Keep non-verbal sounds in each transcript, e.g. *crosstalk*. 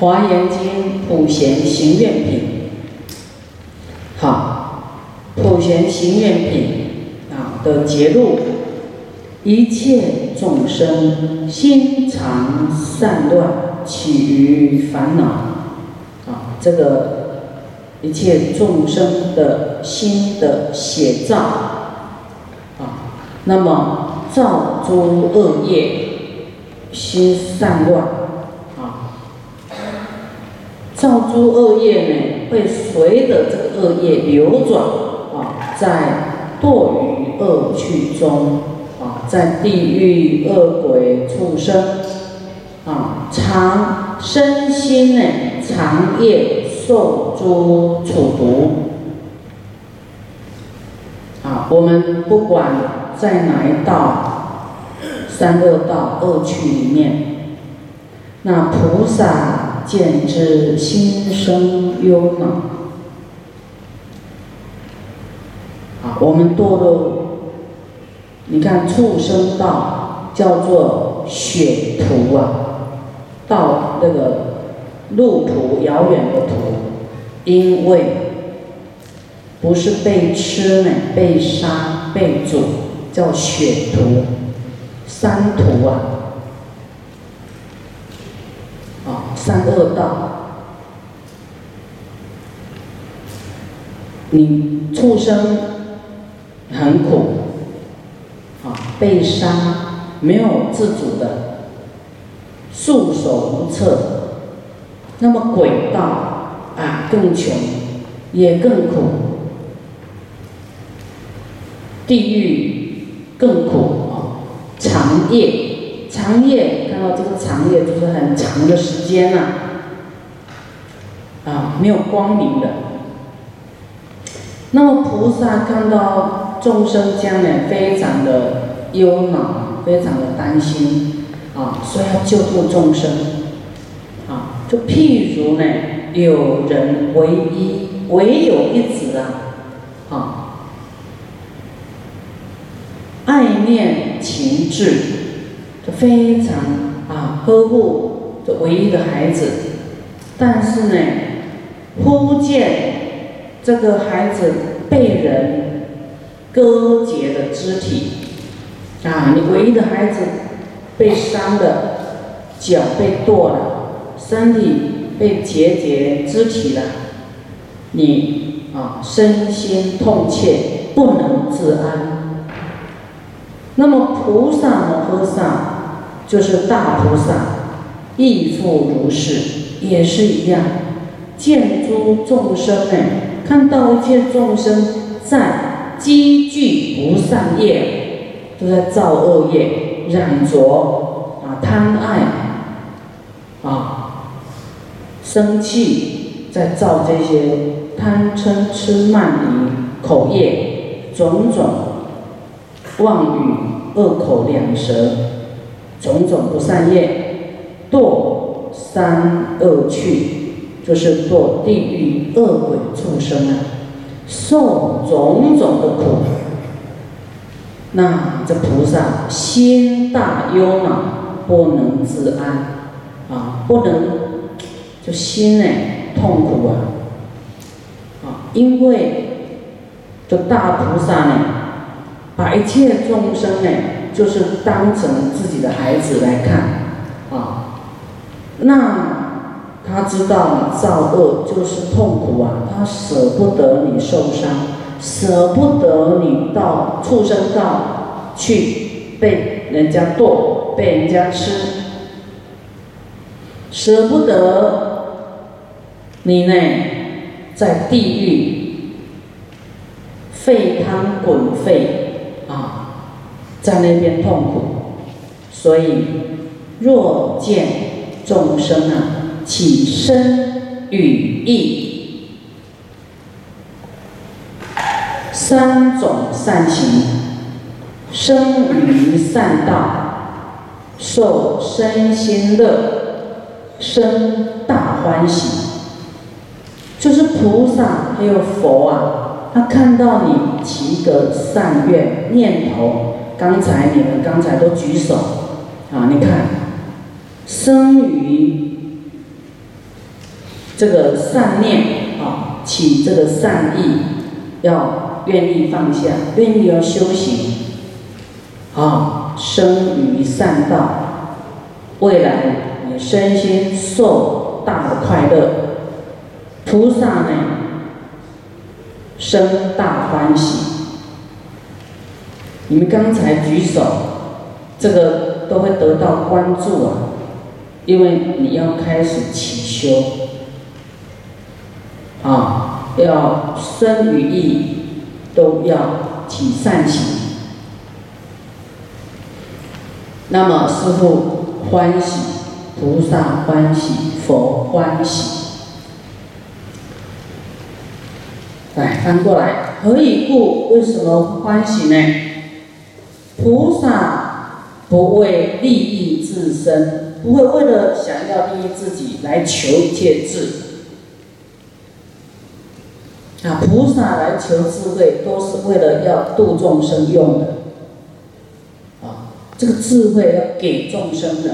华严经普贤行愿品，好，普贤行愿品啊的节录，一切众生心常散乱，起于烦恼，啊，这个一切众生的心的写照，啊，那么造诸恶业，心散乱。造诸恶业呢，会随着这个恶业流转啊，在堕于恶趣中啊，在地狱恶鬼畜生啊，常身心呢，长夜受诸处毒啊。我们不管在哪一道三恶道恶趣里面，那菩萨。见之心生忧恼。啊，我们堕落，你看畜生道叫做血途啊，到那个路途遥远的途，因为不是被吃呢，被杀被煮，叫血途，三途啊。三恶道，你畜生很苦，啊，被杀没有自主的，束手无策。那么鬼道啊更穷，也更苦，地狱更苦啊，长夜。长夜看到这个长夜就是很长的时间呐，啊，没有光明的。那么菩萨看到众生将来非常的忧恼，非常的担心，啊，所以要救度众生，啊，就譬如呢，有人唯一唯有一子啊，啊，爱念情志。非常呵护这唯一的孩子，但是呢，忽见这个孩子被人割截的肢体，啊，你唯一的孩子被伤的脚被剁了，身体被截截肢体了，你啊身心痛切，不能自安。那么菩萨摩诃萨。就是大菩萨亦复如是，也是一样，见诸众生呢，看到一切众生在积聚不善业，都在造恶业，染着啊贪爱啊生气，在造这些贪嗔痴慢疑口业，种种妄语恶口两舌。种种不善业，堕三恶趣，就是堕地狱恶鬼畜生啊，受种种的苦。那这菩萨心大忧恼，不能自安啊，不能就心呢痛苦啊啊，因为这大菩萨呢，把一切众生呢。就是当成自己的孩子来看，啊，那他知道造恶就是痛苦啊，他舍不得你受伤，舍不得你到畜生道去被人家剁，被人家吃，舍不得你呢在地狱沸汤滚沸。在那边痛苦，所以若见众生啊起身语意三种善行，生于善道，受身心乐，生大欢喜。就是菩萨还有佛啊，他看到你起个善愿念头。刚才你们刚才都举手，啊，你看，生于这个善念啊，起这个善意，要愿意放下，愿意要修行，啊，生于善道，未来你身心受大的快乐，菩萨呢，生大欢喜。你们刚才举手，这个都会得到关注啊，因为你要开始起修，啊，要生与意都要起善行。那么师父欢喜，菩萨欢喜，佛欢喜。来翻过来，何以故？为什么欢喜呢？菩萨不为利益自身，不会为了想要利益自己来求一切智。啊，菩萨来求智慧，都是为了要度众生用的。啊，这个智慧要给众生的。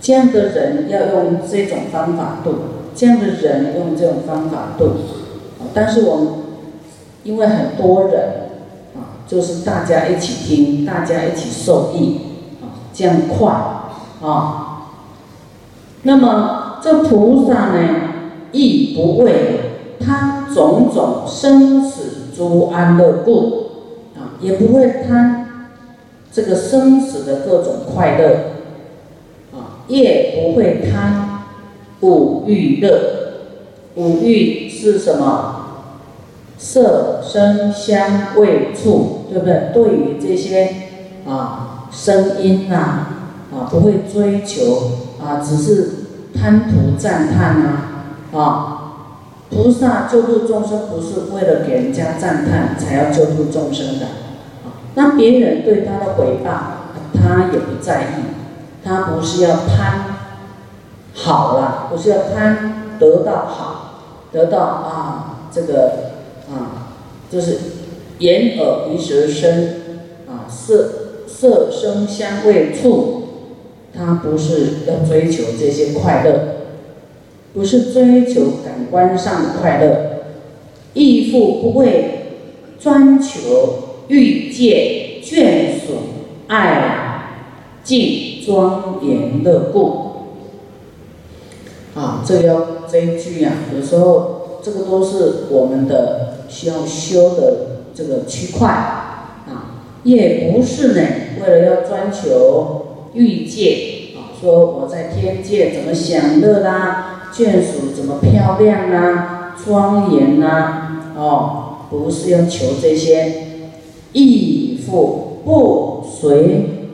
这样的人要用这种方法度，这样的人用这种方法度。但是我们因为很多人。就是大家一起听，大家一起受益，啊，这样快，啊。那么这菩萨呢，亦不为贪种种生死诸安乐故，啊，也不会贪这个生死的各种快乐，啊，也不会贪五欲乐。五欲是什么？色、声、香、味、触，对不对？对于这些啊声音呐啊，不会追求啊，只是贪图赞叹呐啊。菩萨救度众生不是为了给人家赞叹才要救度众生的啊。那别人对他的回报，他也不在意，他不是要贪好了，不是要贪得到好，得到啊这个。啊，就是眼耳鼻舌身啊，色色声香味触，他不是要追求这些快乐，不是追求感官上的快乐，亦复不会专求欲界眷属爱敬庄严的故。啊，这要这一句呀，有时候这个都是我们的。需要修的这个区块啊，也不是呢，为了要专求欲界啊，说我在天界怎么享乐啦，眷属怎么漂亮啊，庄严呐，哦，不是要求这些，亦复不随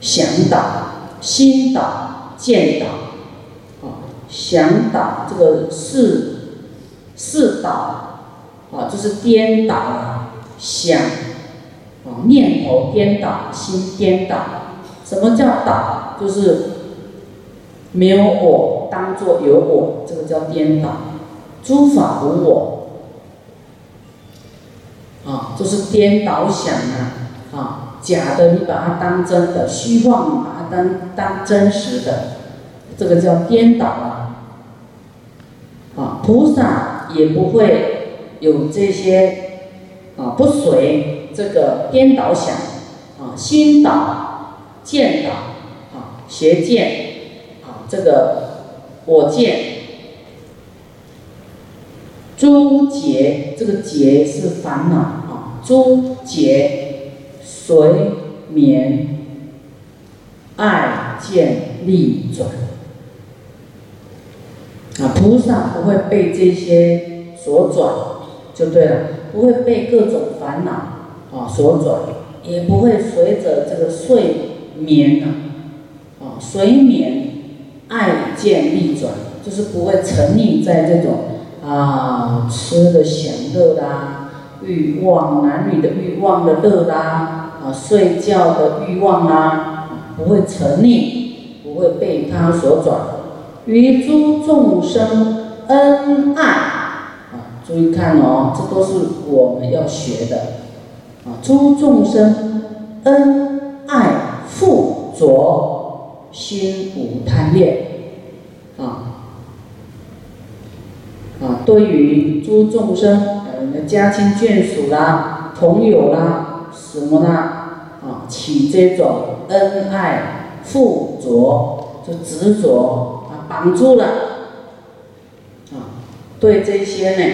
想导、心导、见导，啊，想导这个是。是导，啊，就是颠倒了，想，啊，念头颠倒，心颠倒。什么叫倒？就是没有我，当做有我，这个叫颠倒。诸法无我，啊，就是颠倒想啊，啊，假的你把它当真的，虚妄你把它当当真实的，这个叫颠倒啊。啊，菩萨。也不会有这些啊，不随这个颠倒想啊，心倒、见倒啊，邪见啊，这个我见，诸结这个结是烦恼啊，诸结随眠爱见力转。啊，菩萨不会被这些所转，就对了，不会被各种烦恼啊所转，也不会随着这个睡眠呐，啊，睡眠爱见力转，就是不会沉溺在这种啊吃的享乐啦、欲望男女的欲望的乐啦、啊睡觉的欲望啦，不会沉溺，不会被他所转。与诸众生恩爱啊注意看哦这都是我们要学的啊诸众生恩爱富着心无贪念啊啊对于诸众生我们的家亲眷属啦朋友啦什么啦啊起这种恩爱富着就执着绑住了，啊，对这些呢，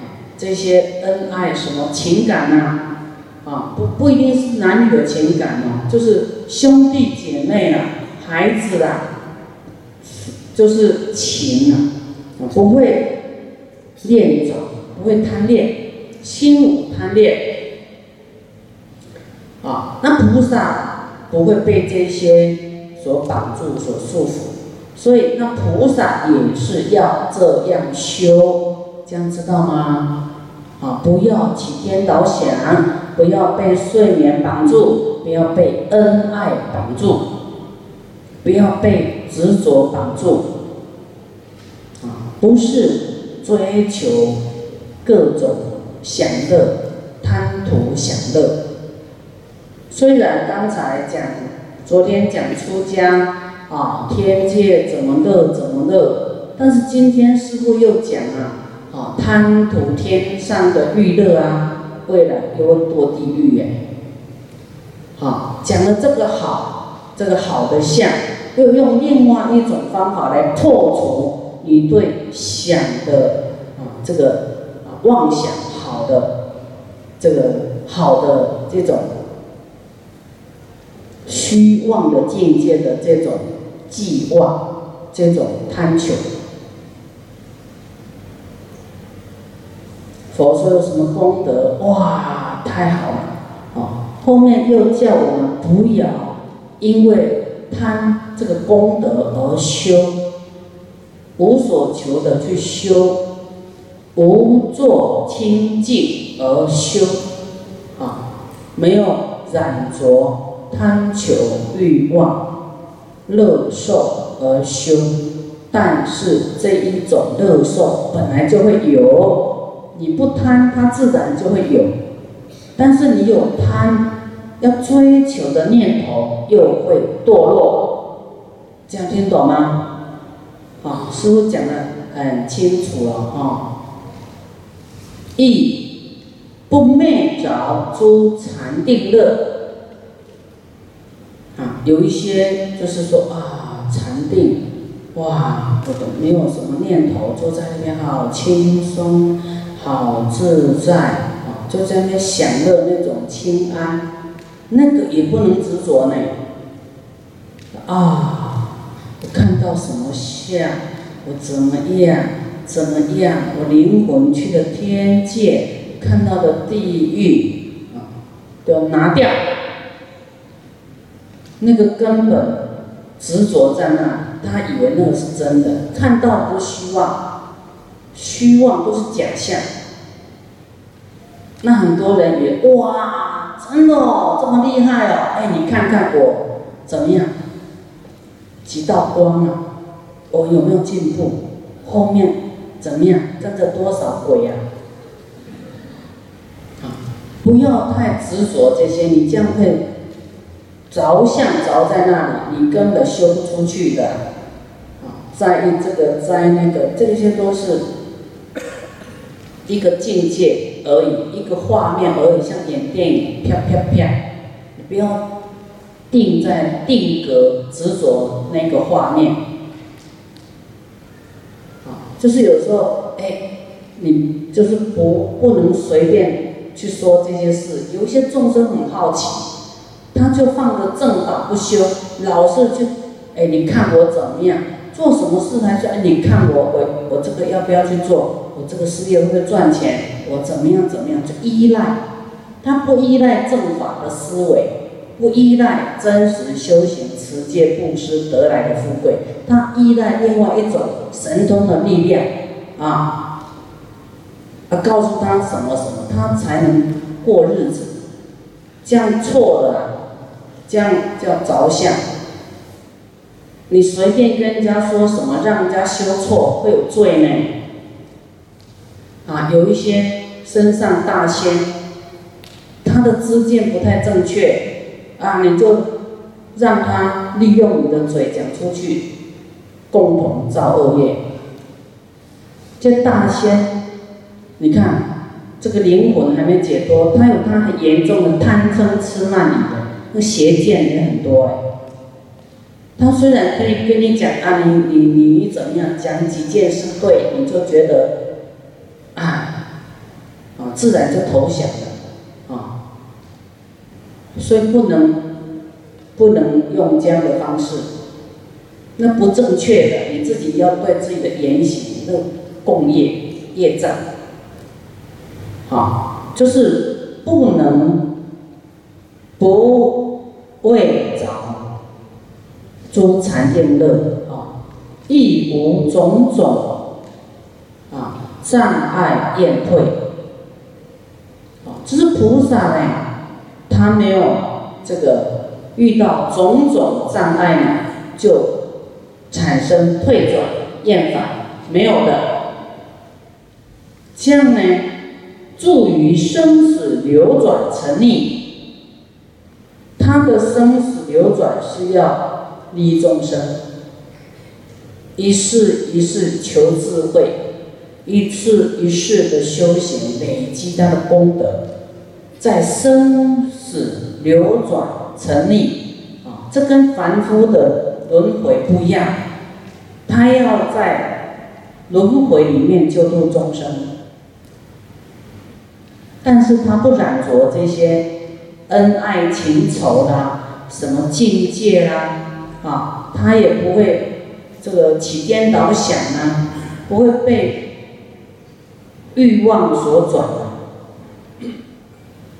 啊，这些恩爱什么情感呐，啊，不不一定是男女的情感哦，就是兄弟姐妹啦、孩子啦，就是情啊。不会恋着，不会贪恋，心无贪恋。啊，那菩萨不会被这些所绑住、所束缚，所以那菩萨也是要这样修，这样知道吗？啊，不要起颠倒想，不要被睡眠绑住，不要被恩爱绑住，不要被执着绑住。啊不是追求各种享乐、贪图享乐。虽然刚才讲，昨天讲出家啊，天界怎么乐怎么乐，但是今天师傅又讲啊，啊，贪图天上的欲乐啊，未来又会堕地狱哎。好，讲了这个好，这个好的相，又用另外一种方法来破除。你对想的啊，这个啊妄想好的，这个好的这种虚妄的境界的这种寄望，这种贪求，佛说有什么功德？哇，太好了！啊，后面又叫我们不要因为贪这个功德而修。无所求的去修，无作清净而修，啊，没有染着贪求欲望乐受而修，但是这一种乐受本来就会有，你不贪它自然就会有，但是你有贪要追求的念头又会堕落，这样听懂吗？啊，师傅讲的很清楚了啊。亦不灭着诸禅定乐。啊，有一些就是说啊，禅定，哇，我都没有什么念头，坐在那边好轻松，好自在，啊，就在那边享乐那种清安，那个也不能执着呢。啊。我看到什么像，我怎么样？怎么样？我灵魂去的天界，看到的地狱，啊，都拿掉。那个根本执着在那，他以为那个是真的，看到都虚妄，虚妄都是假象。那很多人也哇，真的哦，这么厉害哦！哎，你看看我怎么样？几道光啊！我有没有进步？后面怎么样？跟着多少鬼呀？啊！不要太执着这些，你这样会着相着在那里，你根本修不出去的。啊，在意这个，在那个，这些都是 *coughs* 一个境界而已，一个画面而已，像演电影，啪啪啪，你不要。定在定格执着那个画面，啊，就是有时候，哎，你就是不不能随便去说这些事。有一些众生很好奇，他就放着正法不修，老是去，哎，你看我怎么样？做什么事他说，哎，你看我，我我这个要不要去做？我这个事业会不会赚钱？我怎么样怎么样？就依赖，他不依赖正法的思维。不依赖真实修行、持戒、布施得来的富贵，他依赖另外一种神通的力量啊！啊，告诉他什么什么，他才能过日子。这样错了，这样叫着相。你随便跟人家说什么，让人家修错，会有罪呢。啊，有一些身上大仙，他的知见不太正确。啊，你就让他利用你的嘴讲出去，共同造恶业。这大仙，你看这个灵魂还没解脱，他有他很严重的贪嗔痴慢疑的，那邪见也很多哎。他虽然可以跟你讲啊，你你你怎么样讲几件是对，你就觉得啊啊自然就投降了啊，所以不能不能用这样的方式，那不正确的，你自己要对自己的言行那共业业障，啊，就是不能不未着诸禅定乐啊，亦无种种啊障碍厌退，啊，就是菩萨呢，他没有这个遇到种种障碍呢，就产生退转厌烦，没有的。这样呢，助于生死流转成逆。他的生死流转是要利众生，一世一世求智慧，一次一世的修行累积他的功德，在生死流转成逆啊，这跟凡夫的轮回不一样，他要在轮回里面救度众生。但是他不染着这些恩爱情仇啦，什么境界啦，啊，他也不会这个起颠倒想啊，不会被欲望所转。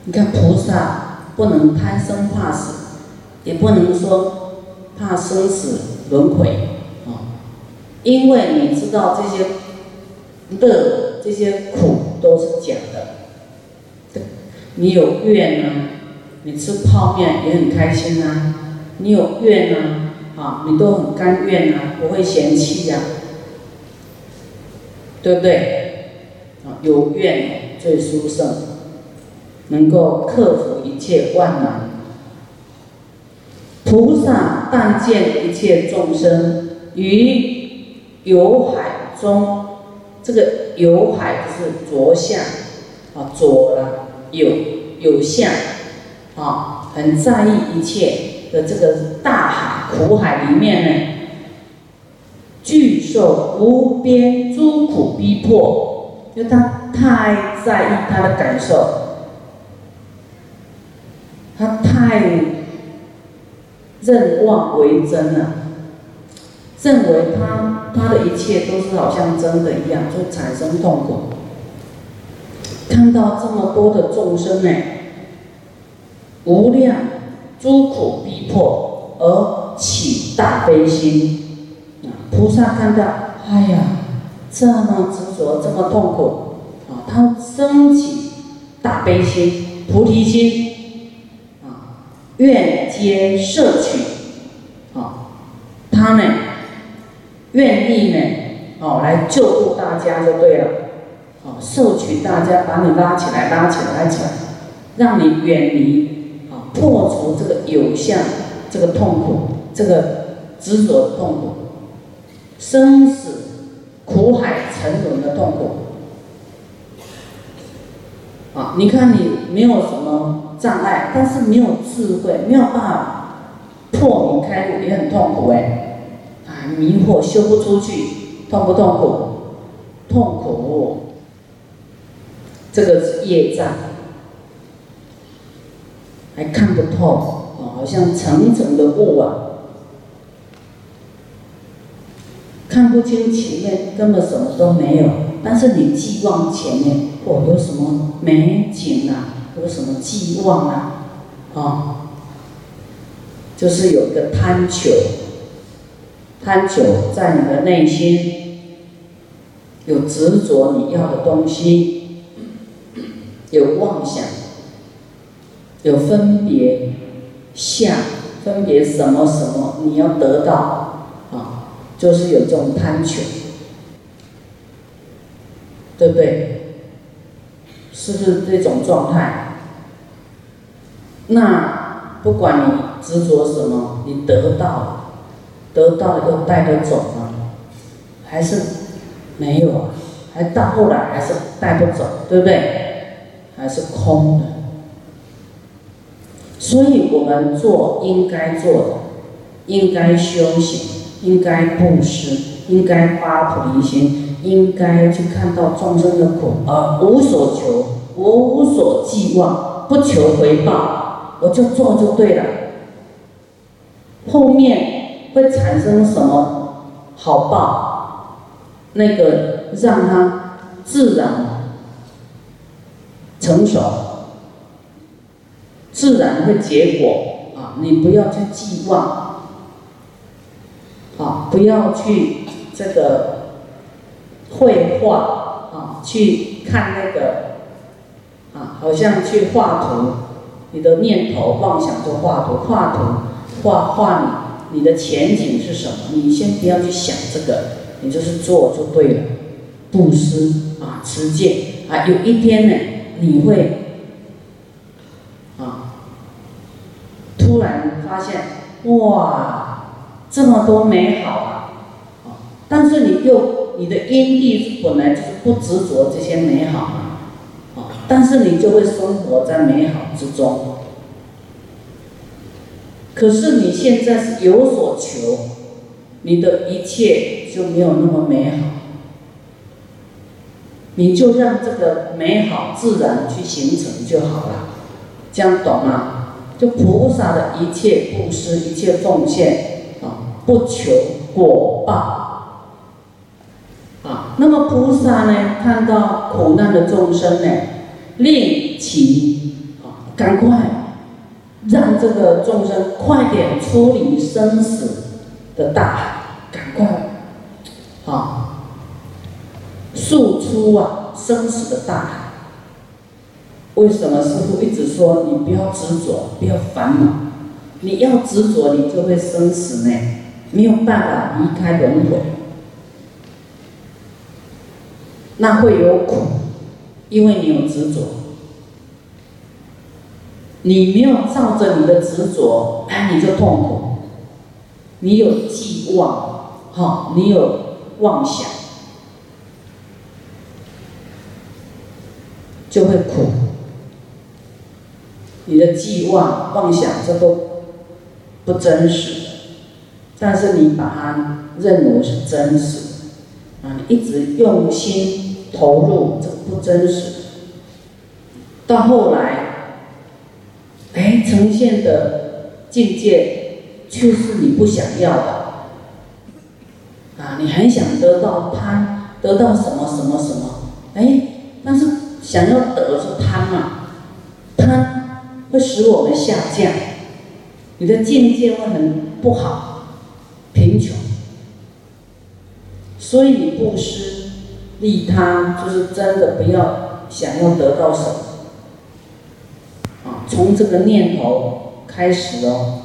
你看菩萨不能贪生怕死，也不能说怕生死轮回啊，因为你知道这些乐、这些苦都是假的。你有怨呢，你吃泡面也很开心呐。你有怨呢，啊，你都很甘愿呐，不会嫌弃呀，对不对？啊，有怨最殊胜，能够克服一切万难。菩萨但见一切众生于有海中，这个有海是着相，啊，着了。有有相，啊，很在意一切的这个大海苦海里面呢，巨受无边诸苦逼迫，就他太在意他的感受，他太认妄为真了，认为他他的一切都是好像真的一样，就产生痛苦。看到这么多的众生呢，无量诸苦逼迫而起大悲心，啊菩萨看到，哎呀，这么执着，这么痛苦，啊，他升起大悲心、菩提心，啊，愿皆摄取，啊，他呢，愿意呢，哦，来救助大家就对了。摄取大家把你拉起来，拉起来，拉起来，让你远离，破除这个有相，这个痛苦，这个执着的痛苦，生死苦海沉沦的痛苦。啊，你看你没有什么障碍，但是没有智慧，没有办法破明开悟，也很痛苦哎，啊，迷惑修不出去，痛不痛苦？痛苦。这个是业障，还看不透哦，好像层层的雾啊，看不清前面根本什么都没有。但是你寄望前面，哦，有什么美景啊？有什么寄望啊？啊，就是有一个贪求，贪求在你的内心有执着你要的东西。有妄想，有分别相，分别什么什么你要得到啊，就是有这种贪求，对不对？是不是这种状态？那不管你执着什么，你得到了，得到了又带得走吗？还是没有啊？还到后来还是带不走，对不对？还是空的。所以我们做应该做的，应该修行，应该布施，应该发菩提心，应该去看到众生的苦，而无所求，无所寄望，不求回报，我就做就对了。后面会产生什么好报？那个让它自然成熟，自然会结果啊！你不要去寄望，啊，不要去这个绘画啊，去看那个啊，好像去画图，你的念头妄想就画图，画图。画画你，你的前景是什么？你先不要去想这个，你就是做就对了。布施啊，持戒啊，有一天呢，你会啊，突然发现哇，这么多美好啊！但是你又你的因地本来就是不执着这些美好啊，但是你就会生活在美好之中。可是你现在是有所求，你的一切就没有那么美好，你就让这个美好自然去形成就好了，这样懂吗？就菩萨的一切布施、一切奉献啊，不求果报啊。那么菩萨呢，看到苦难的众生呢，令其啊，赶快。让这个众生快点出离生死的大海，赶快，啊，速出啊生死的大海。为什么师傅一直说你不要执着，不要烦恼？你要执着，你就会生死呢，没有办法离开轮回，那会有苦，因为你有执着。你没有照着你的执着，哎，你就痛苦。你有寄望，哈，你有妄想，就会苦。你的寄望、妄想，这都不真实。但是你把它认为是真实，啊，你一直用心投入，这不真实。到后来。哎，呈现的境界却是你不想要的啊！你很想得到贪，得到什么什么什么？哎，但是想要得是贪嘛？会使我们下降，你的境界会很不好，贫穷。所以你布施利他，就是真的不要想要得到什么。啊从这个念头开始哦，